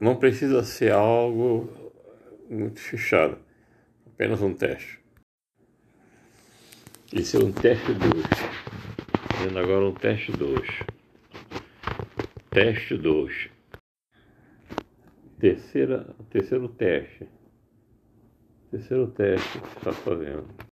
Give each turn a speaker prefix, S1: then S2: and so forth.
S1: não precisa ser algo muito fechado, apenas um teste. Esse é um teste 2. Fazendo tá agora um teste 2. Teste 2. Terceira, terceiro teste. Terceiro teste que está fazendo.